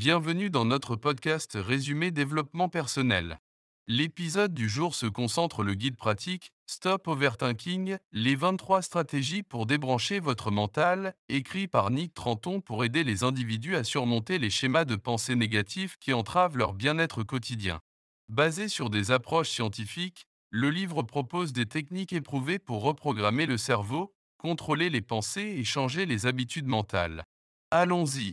Bienvenue dans notre podcast Résumé développement personnel. L'épisode du jour se concentre le guide pratique Stop Overthinking, les 23 stratégies pour débrancher votre mental, écrit par Nick Tranton pour aider les individus à surmonter les schémas de pensée négatifs qui entravent leur bien-être quotidien. Basé sur des approches scientifiques, le livre propose des techniques éprouvées pour reprogrammer le cerveau, contrôler les pensées et changer les habitudes mentales. Allons-y.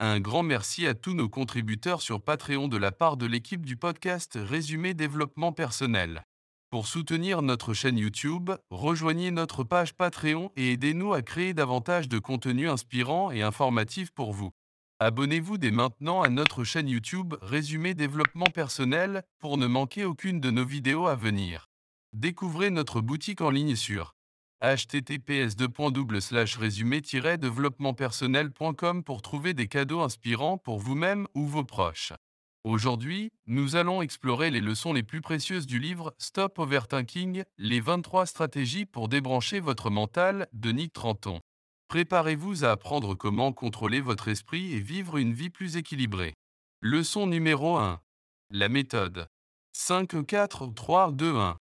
Un grand merci à tous nos contributeurs sur Patreon de la part de l'équipe du podcast Résumé Développement Personnel. Pour soutenir notre chaîne YouTube, rejoignez notre page Patreon et aidez-nous à créer davantage de contenu inspirant et informatif pour vous. Abonnez-vous dès maintenant à notre chaîne YouTube Résumé Développement Personnel pour ne manquer aucune de nos vidéos à venir. Découvrez notre boutique en ligne sur https résumé développementpersonnel.com pour trouver des cadeaux inspirants pour vous-même ou vos proches. Aujourd'hui, nous allons explorer les leçons les plus précieuses du livre Stop Overthinking, les 23 stratégies pour débrancher votre mental de Nick Tranton. Préparez-vous à apprendre comment contrôler votre esprit et vivre une vie plus équilibrée. Leçon numéro 1. La méthode. 5, 4, 3, 2, 1.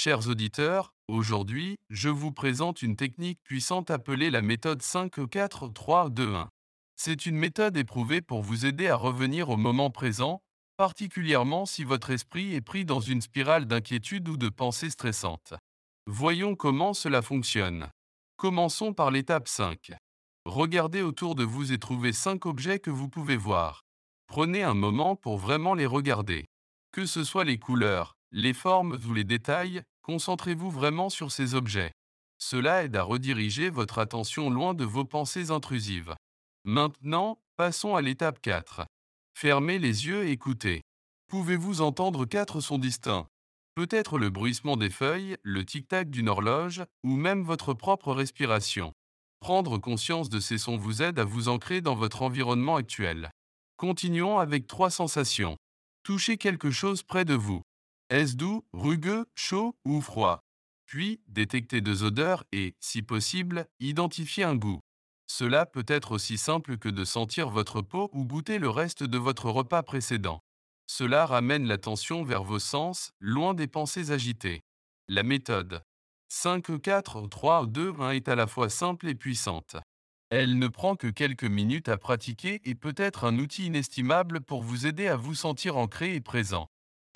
Chers auditeurs, aujourd'hui, je vous présente une technique puissante appelée la méthode 5-4-3-2-1. C'est une méthode éprouvée pour vous aider à revenir au moment présent, particulièrement si votre esprit est pris dans une spirale d'inquiétude ou de pensées stressantes. Voyons comment cela fonctionne. Commençons par l'étape 5. Regardez autour de vous et trouvez 5 objets que vous pouvez voir. Prenez un moment pour vraiment les regarder. Que ce soit les couleurs, les formes ou les détails, concentrez-vous vraiment sur ces objets. Cela aide à rediriger votre attention loin de vos pensées intrusives. Maintenant, passons à l'étape 4. Fermez les yeux et écoutez. Pouvez-vous entendre quatre sons distincts? Peut-être le bruissement des feuilles, le tic-tac d'une horloge, ou même votre propre respiration. Prendre conscience de ces sons vous aide à vous ancrer dans votre environnement actuel. Continuons avec trois sensations. Touchez quelque chose près de vous. Est-ce doux, rugueux, chaud ou froid? Puis, détectez deux odeurs et, si possible, identifiez un goût. Cela peut être aussi simple que de sentir votre peau ou goûter le reste de votre repas précédent. Cela ramène l'attention vers vos sens, loin des pensées agitées. La méthode 5, 4, 3, 2, 1 est à la fois simple et puissante. Elle ne prend que quelques minutes à pratiquer et peut être un outil inestimable pour vous aider à vous sentir ancré et présent.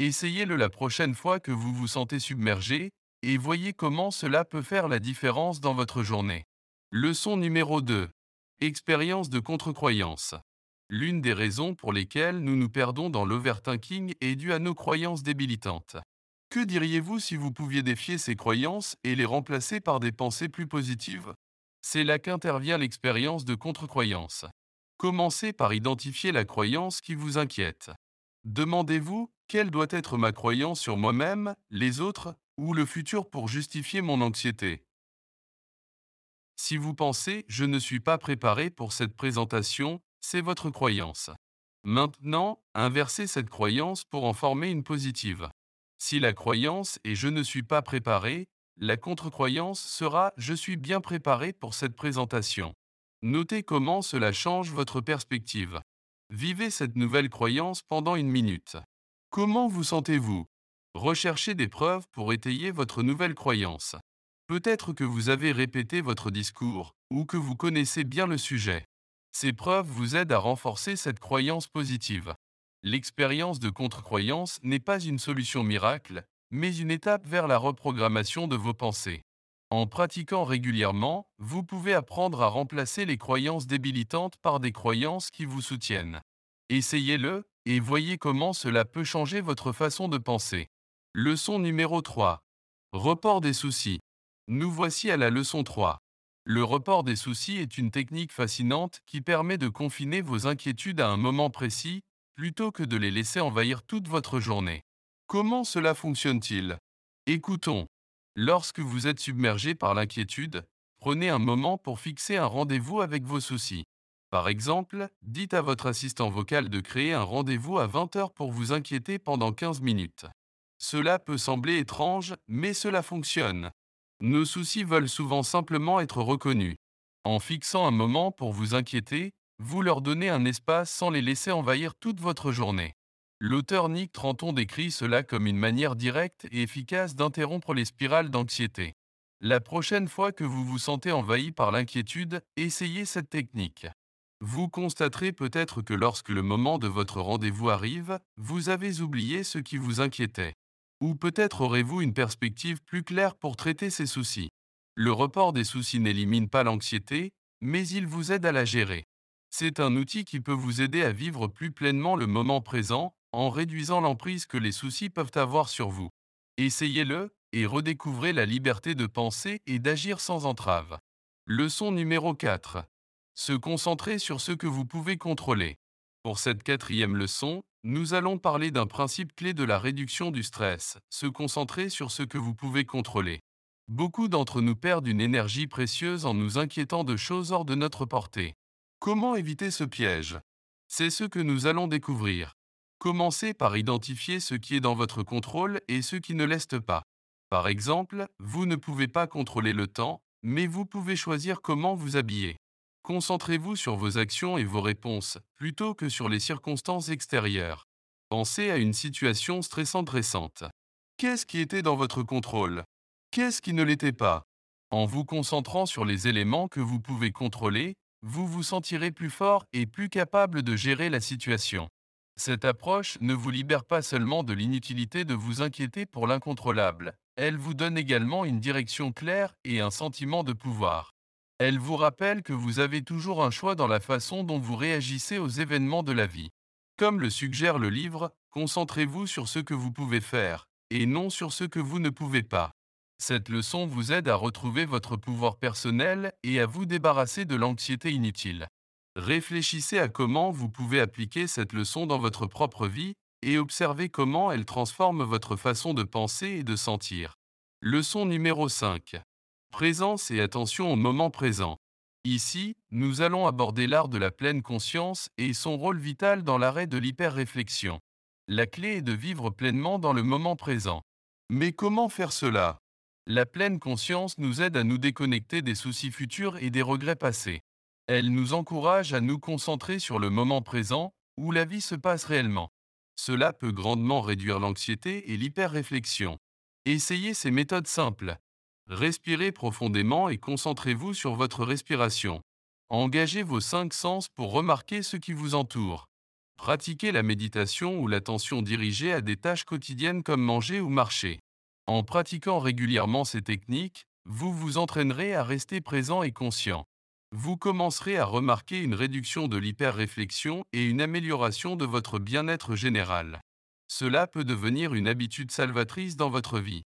Essayez-le la prochaine fois que vous vous sentez submergé et voyez comment cela peut faire la différence dans votre journée. Leçon numéro 2. Expérience de contre-croyance. L'une des raisons pour lesquelles nous nous perdons dans l'overthinking est due à nos croyances débilitantes. Que diriez-vous si vous pouviez défier ces croyances et les remplacer par des pensées plus positives? C'est là qu'intervient l'expérience de contre-croyance. Commencez par identifier la croyance qui vous inquiète. Demandez-vous quelle doit être ma croyance sur moi-même, les autres ou le futur pour justifier mon anxiété? Si vous pensez ⁇ je ne suis pas préparé pour cette présentation ⁇ c'est votre croyance. Maintenant, inversez cette croyance pour en former une positive. Si la croyance est ⁇ je ne suis pas préparé ⁇ la contre-croyance sera ⁇ je suis bien préparé pour cette présentation. Notez comment cela change votre perspective. Vivez cette nouvelle croyance pendant une minute. Comment vous sentez-vous? Recherchez des preuves pour étayer votre nouvelle croyance. Peut-être que vous avez répété votre discours, ou que vous connaissez bien le sujet. Ces preuves vous aident à renforcer cette croyance positive. L'expérience de contre-croyance n'est pas une solution miracle, mais une étape vers la reprogrammation de vos pensées. En pratiquant régulièrement, vous pouvez apprendre à remplacer les croyances débilitantes par des croyances qui vous soutiennent. Essayez-le, et voyez comment cela peut changer votre façon de penser. Leçon numéro 3. Report des soucis. Nous voici à la leçon 3. Le report des soucis est une technique fascinante qui permet de confiner vos inquiétudes à un moment précis, plutôt que de les laisser envahir toute votre journée. Comment cela fonctionne-t-il? Écoutons. Lorsque vous êtes submergé par l'inquiétude, prenez un moment pour fixer un rendez-vous avec vos soucis. Par exemple, dites à votre assistant vocal de créer un rendez-vous à 20h pour vous inquiéter pendant 15 minutes. Cela peut sembler étrange, mais cela fonctionne. Nos soucis veulent souvent simplement être reconnus. En fixant un moment pour vous inquiéter, vous leur donnez un espace sans les laisser envahir toute votre journée. L'auteur Nick Tranton décrit cela comme une manière directe et efficace d'interrompre les spirales d'anxiété. La prochaine fois que vous vous sentez envahi par l'inquiétude, essayez cette technique. Vous constaterez peut-être que lorsque le moment de votre rendez-vous arrive, vous avez oublié ce qui vous inquiétait. Ou peut-être aurez-vous une perspective plus claire pour traiter ces soucis. Le report des soucis n'élimine pas l'anxiété, mais il vous aide à la gérer. C'est un outil qui peut vous aider à vivre plus pleinement le moment présent en réduisant l'emprise que les soucis peuvent avoir sur vous. Essayez-le et redécouvrez la liberté de penser et d'agir sans entrave. Leçon numéro 4. Se concentrer sur ce que vous pouvez contrôler. Pour cette quatrième leçon, nous allons parler d'un principe clé de la réduction du stress, se concentrer sur ce que vous pouvez contrôler. Beaucoup d'entre nous perdent une énergie précieuse en nous inquiétant de choses hors de notre portée. Comment éviter ce piège? C'est ce que nous allons découvrir. Commencez par identifier ce qui est dans votre contrôle et ce qui ne l'est pas. Par exemple, vous ne pouvez pas contrôler le temps, mais vous pouvez choisir comment vous habiller. Concentrez-vous sur vos actions et vos réponses, plutôt que sur les circonstances extérieures. Pensez à une situation stressante récente. Qu'est-ce qui était dans votre contrôle? Qu'est-ce qui ne l'était pas? En vous concentrant sur les éléments que vous pouvez contrôler, vous vous sentirez plus fort et plus capable de gérer la situation. Cette approche ne vous libère pas seulement de l'inutilité de vous inquiéter pour l'incontrôlable, elle vous donne également une direction claire et un sentiment de pouvoir. Elle vous rappelle que vous avez toujours un choix dans la façon dont vous réagissez aux événements de la vie. Comme le suggère le livre, concentrez-vous sur ce que vous pouvez faire, et non sur ce que vous ne pouvez pas. Cette leçon vous aide à retrouver votre pouvoir personnel et à vous débarrasser de l'anxiété inutile. Réfléchissez à comment vous pouvez appliquer cette leçon dans votre propre vie et observez comment elle transforme votre façon de penser et de sentir. Leçon numéro 5. Présence et attention au moment présent. Ici, nous allons aborder l'art de la pleine conscience et son rôle vital dans l'arrêt de l'hyper-réflexion. La clé est de vivre pleinement dans le moment présent. Mais comment faire cela? La pleine conscience nous aide à nous déconnecter des soucis futurs et des regrets passés. Elle nous encourage à nous concentrer sur le moment présent, où la vie se passe réellement. Cela peut grandement réduire l'anxiété et l'hyper-réflexion. Essayez ces méthodes simples. Respirez profondément et concentrez-vous sur votre respiration. Engagez vos cinq sens pour remarquer ce qui vous entoure. Pratiquez la méditation ou l'attention dirigée à des tâches quotidiennes comme manger ou marcher. En pratiquant régulièrement ces techniques, vous vous entraînerez à rester présent et conscient vous commencerez à remarquer une réduction de l'hyper-réflexion et une amélioration de votre bien-être général. Cela peut devenir une habitude salvatrice dans votre vie.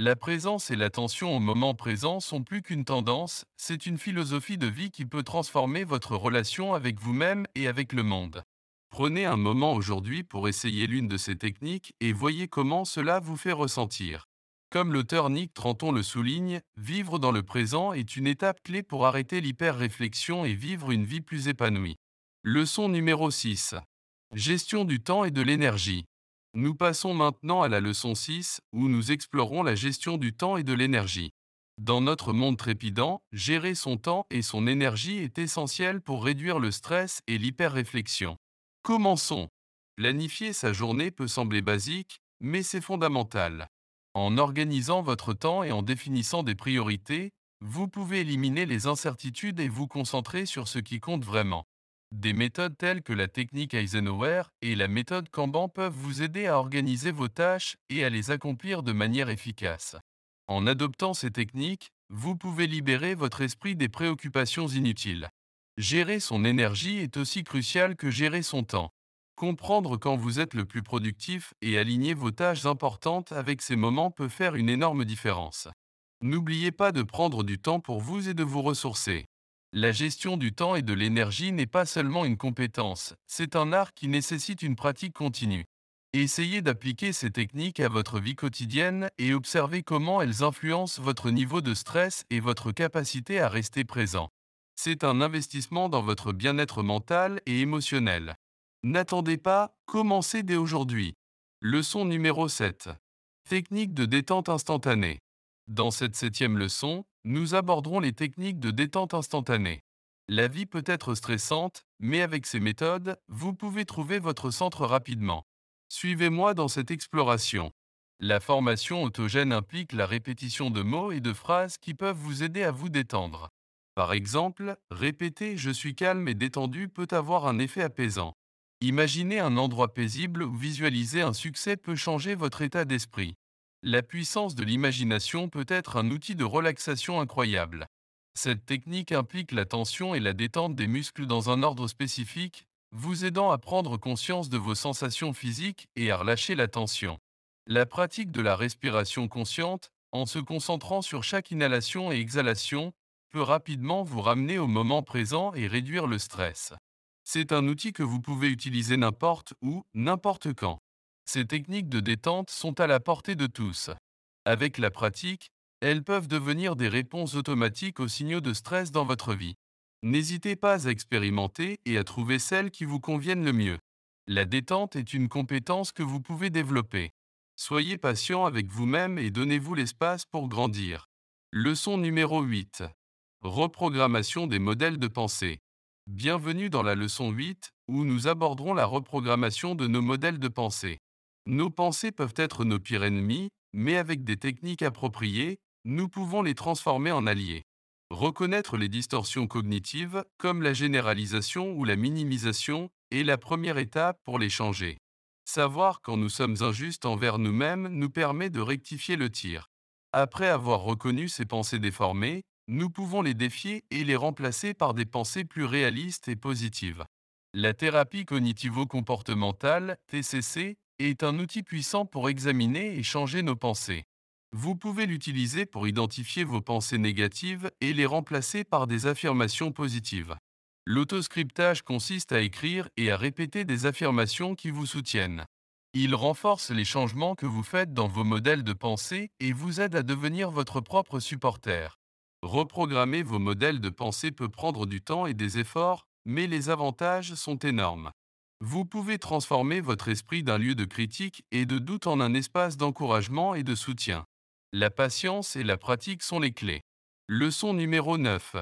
La présence et l'attention au moment présent sont plus qu'une tendance, c'est une philosophie de vie qui peut transformer votre relation avec vous-même et avec le monde. Prenez un moment aujourd'hui pour essayer l'une de ces techniques et voyez comment cela vous fait ressentir. Comme l'auteur Nick Tranton le souligne, vivre dans le présent est une étape clé pour arrêter l'hyper-réflexion et vivre une vie plus épanouie. Leçon numéro 6. Gestion du temps et de l'énergie. Nous passons maintenant à la leçon 6, où nous explorons la gestion du temps et de l'énergie. Dans notre monde trépidant, gérer son temps et son énergie est essentiel pour réduire le stress et l'hyper-réflexion. Commençons. Planifier sa journée peut sembler basique, mais c'est fondamental. En organisant votre temps et en définissant des priorités, vous pouvez éliminer les incertitudes et vous concentrer sur ce qui compte vraiment. Des méthodes telles que la technique Eisenhower et la méthode Kanban peuvent vous aider à organiser vos tâches et à les accomplir de manière efficace. En adoptant ces techniques, vous pouvez libérer votre esprit des préoccupations inutiles. Gérer son énergie est aussi crucial que gérer son temps. Comprendre quand vous êtes le plus productif et aligner vos tâches importantes avec ces moments peut faire une énorme différence. N'oubliez pas de prendre du temps pour vous et de vous ressourcer. La gestion du temps et de l'énergie n'est pas seulement une compétence, c'est un art qui nécessite une pratique continue. Essayez d'appliquer ces techniques à votre vie quotidienne et observez comment elles influencent votre niveau de stress et votre capacité à rester présent. C'est un investissement dans votre bien-être mental et émotionnel. N'attendez pas, commencez dès aujourd'hui. Leçon numéro 7. Technique de détente instantanée. Dans cette septième leçon, nous aborderons les techniques de détente instantanée. La vie peut être stressante, mais avec ces méthodes, vous pouvez trouver votre centre rapidement. Suivez-moi dans cette exploration. La formation autogène implique la répétition de mots et de phrases qui peuvent vous aider à vous détendre. Par exemple, répéter Je suis calme et détendu peut avoir un effet apaisant. Imaginez un endroit paisible ou visualiser un succès peut changer votre état d'esprit. La puissance de l'imagination peut être un outil de relaxation incroyable. Cette technique implique la tension et la détente des muscles dans un ordre spécifique, vous aidant à prendre conscience de vos sensations physiques et à relâcher la tension. La pratique de la respiration consciente, en se concentrant sur chaque inhalation et exhalation, peut rapidement vous ramener au moment présent et réduire le stress. C'est un outil que vous pouvez utiliser n'importe où, n'importe quand. Ces techniques de détente sont à la portée de tous. Avec la pratique, elles peuvent devenir des réponses automatiques aux signaux de stress dans votre vie. N'hésitez pas à expérimenter et à trouver celles qui vous conviennent le mieux. La détente est une compétence que vous pouvez développer. Soyez patient avec vous-même et donnez-vous l'espace pour grandir. Leçon numéro 8. Reprogrammation des modèles de pensée. Bienvenue dans la leçon 8, où nous aborderons la reprogrammation de nos modèles de pensée. Nos pensées peuvent être nos pires ennemis, mais avec des techniques appropriées, nous pouvons les transformer en alliés. Reconnaître les distorsions cognitives, comme la généralisation ou la minimisation, est la première étape pour les changer. Savoir quand nous sommes injustes envers nous-mêmes nous permet de rectifier le tir. Après avoir reconnu ces pensées déformées, nous pouvons les défier et les remplacer par des pensées plus réalistes et positives. La thérapie cognitivo-comportementale, TCC, est un outil puissant pour examiner et changer nos pensées. Vous pouvez l'utiliser pour identifier vos pensées négatives et les remplacer par des affirmations positives. L'autoscriptage consiste à écrire et à répéter des affirmations qui vous soutiennent. Il renforce les changements que vous faites dans vos modèles de pensée et vous aide à devenir votre propre supporter. Reprogrammer vos modèles de pensée peut prendre du temps et des efforts, mais les avantages sont énormes. Vous pouvez transformer votre esprit d'un lieu de critique et de doute en un espace d'encouragement et de soutien. La patience et la pratique sont les clés. Leçon numéro 9.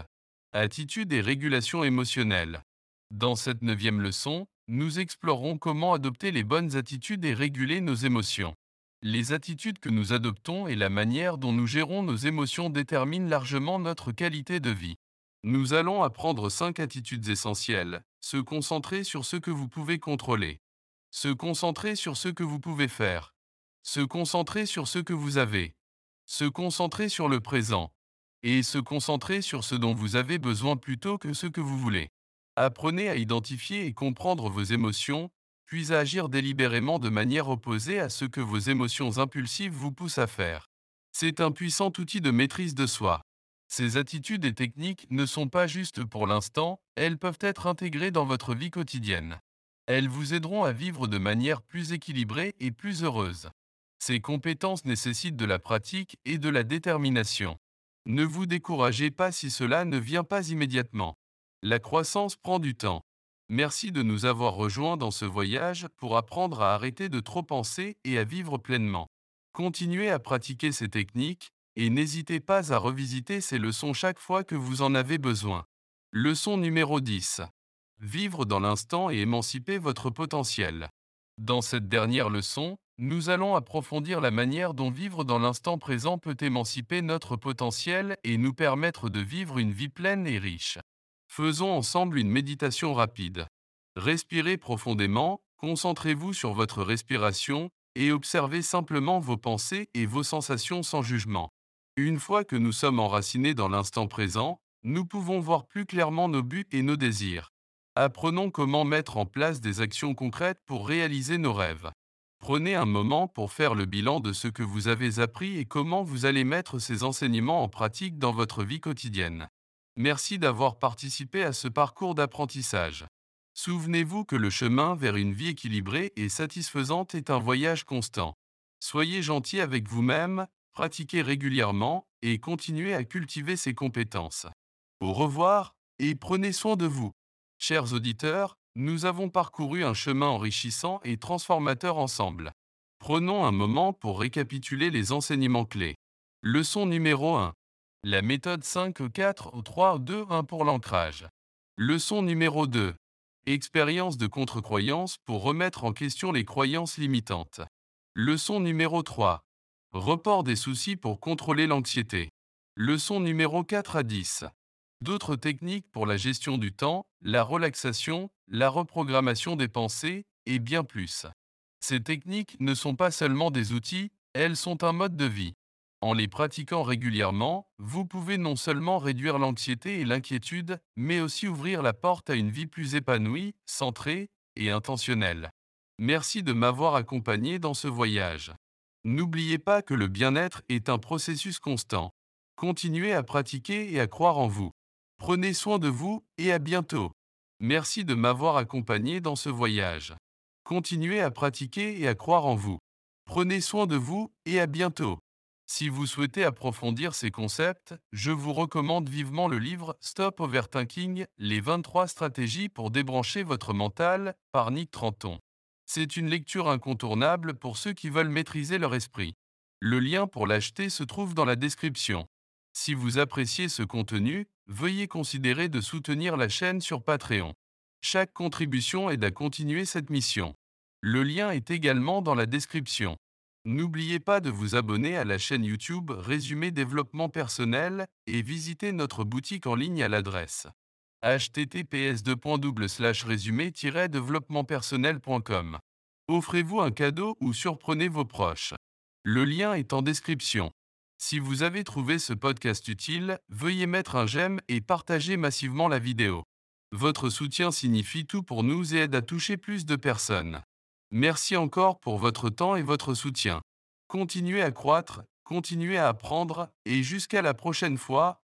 Attitude et régulation émotionnelle. Dans cette neuvième leçon, nous explorons comment adopter les bonnes attitudes et réguler nos émotions. Les attitudes que nous adoptons et la manière dont nous gérons nos émotions déterminent largement notre qualité de vie. Nous allons apprendre cinq attitudes essentielles. Se concentrer sur ce que vous pouvez contrôler. Se concentrer sur ce que vous pouvez faire. Se concentrer sur ce que vous avez. Se concentrer sur le présent. Et se concentrer sur ce dont vous avez besoin plutôt que ce que vous voulez. Apprenez à identifier et comprendre vos émotions, puis à agir délibérément de manière opposée à ce que vos émotions impulsives vous poussent à faire. C'est un puissant outil de maîtrise de soi. Ces attitudes et techniques ne sont pas justes pour l'instant, elles peuvent être intégrées dans votre vie quotidienne. Elles vous aideront à vivre de manière plus équilibrée et plus heureuse. Ces compétences nécessitent de la pratique et de la détermination. Ne vous découragez pas si cela ne vient pas immédiatement. La croissance prend du temps. Merci de nous avoir rejoints dans ce voyage pour apprendre à arrêter de trop penser et à vivre pleinement. Continuez à pratiquer ces techniques et n'hésitez pas à revisiter ces leçons chaque fois que vous en avez besoin. Leçon numéro 10. Vivre dans l'instant et émanciper votre potentiel. Dans cette dernière leçon, nous allons approfondir la manière dont vivre dans l'instant présent peut émanciper notre potentiel et nous permettre de vivre une vie pleine et riche. Faisons ensemble une méditation rapide. Respirez profondément, concentrez-vous sur votre respiration et observez simplement vos pensées et vos sensations sans jugement. Une fois que nous sommes enracinés dans l'instant présent, nous pouvons voir plus clairement nos buts et nos désirs. Apprenons comment mettre en place des actions concrètes pour réaliser nos rêves. Prenez un moment pour faire le bilan de ce que vous avez appris et comment vous allez mettre ces enseignements en pratique dans votre vie quotidienne. Merci d'avoir participé à ce parcours d'apprentissage. Souvenez-vous que le chemin vers une vie équilibrée et satisfaisante est un voyage constant. Soyez gentil avec vous-même, pratiquez régulièrement et continuez à cultiver ces compétences. Au revoir et prenez soin de vous. Chers auditeurs, nous avons parcouru un chemin enrichissant et transformateur ensemble. Prenons un moment pour récapituler les enseignements clés. Leçon numéro 1. La méthode 5 4 3 2 1 pour l'ancrage. Leçon numéro 2. Expérience de contre-croyance pour remettre en question les croyances limitantes. Leçon numéro 3. Report des soucis pour contrôler l'anxiété. Leçon numéro 4 à 10. D'autres techniques pour la gestion du temps, la relaxation, la reprogrammation des pensées et bien plus. Ces techniques ne sont pas seulement des outils, elles sont un mode de vie. En les pratiquant régulièrement, vous pouvez non seulement réduire l'anxiété et l'inquiétude, mais aussi ouvrir la porte à une vie plus épanouie, centrée et intentionnelle. Merci de m'avoir accompagné dans ce voyage. N'oubliez pas que le bien-être est un processus constant. Continuez à pratiquer et à croire en vous. Prenez soin de vous et à bientôt. Merci de m'avoir accompagné dans ce voyage. Continuez à pratiquer et à croire en vous. Prenez soin de vous et à bientôt. Si vous souhaitez approfondir ces concepts, je vous recommande vivement le livre Stop Overthinking, les 23 stratégies pour débrancher votre mental par Nick Tranton. C'est une lecture incontournable pour ceux qui veulent maîtriser leur esprit. Le lien pour l'acheter se trouve dans la description. Si vous appréciez ce contenu, veuillez considérer de soutenir la chaîne sur Patreon. Chaque contribution aide à continuer cette mission. Le lien est également dans la description. N'oubliez pas de vous abonner à la chaîne YouTube Résumé Développement Personnel et visiter notre boutique en ligne à l'adresse https résumé développementpersonnel.com. Offrez-vous un cadeau ou surprenez vos proches. Le lien est en description. Si vous avez trouvé ce podcast utile, veuillez mettre un j'aime et partager massivement la vidéo. Votre soutien signifie tout pour nous et aide à toucher plus de personnes. Merci encore pour votre temps et votre soutien. Continuez à croître, continuez à apprendre, et jusqu'à la prochaine fois,